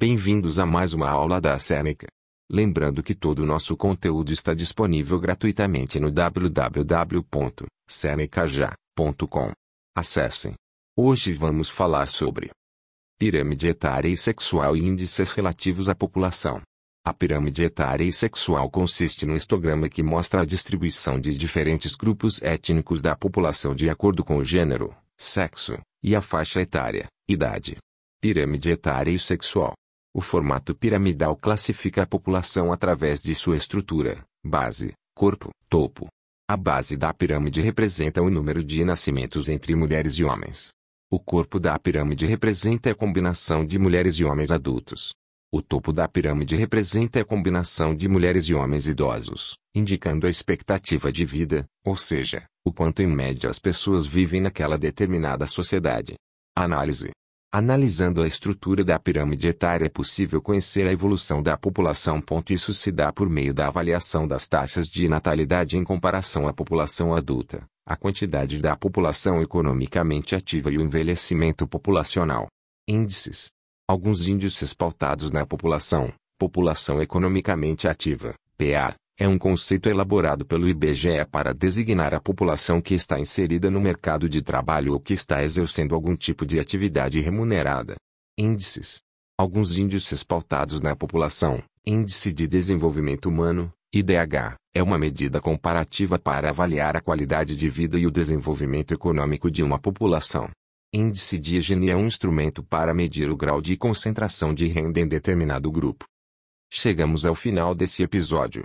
Bem-vindos a mais uma aula da Seneca. Lembrando que todo o nosso conteúdo está disponível gratuitamente no www.senecaja.com. Acessem. Hoje vamos falar sobre pirâmide etária e sexual e índices relativos à população. A pirâmide etária e sexual consiste no histograma que mostra a distribuição de diferentes grupos étnicos da população de acordo com o gênero, sexo e a faixa etária, idade. Pirâmide etária e sexual. O formato piramidal classifica a população através de sua estrutura, base, corpo, topo. A base da pirâmide representa o número de nascimentos entre mulheres e homens. O corpo da pirâmide representa a combinação de mulheres e homens adultos. O topo da pirâmide representa a combinação de mulheres e homens idosos, indicando a expectativa de vida, ou seja, o quanto em média as pessoas vivem naquela determinada sociedade. Análise Analisando a estrutura da pirâmide etária é possível conhecer a evolução da população. Isso se dá por meio da avaliação das taxas de natalidade em comparação à população adulta, a quantidade da população economicamente ativa e o envelhecimento populacional. Índices. Alguns índices pautados na população, população economicamente ativa, PA, é um conceito elaborado pelo IBGE para designar a população que está inserida no mercado de trabalho ou que está exercendo algum tipo de atividade remunerada. Índices. Alguns índices pautados na população, Índice de Desenvolvimento Humano, IDH, é uma medida comparativa para avaliar a qualidade de vida e o desenvolvimento econômico de uma população. Índice de Gini é um instrumento para medir o grau de concentração de renda em determinado grupo. Chegamos ao final desse episódio.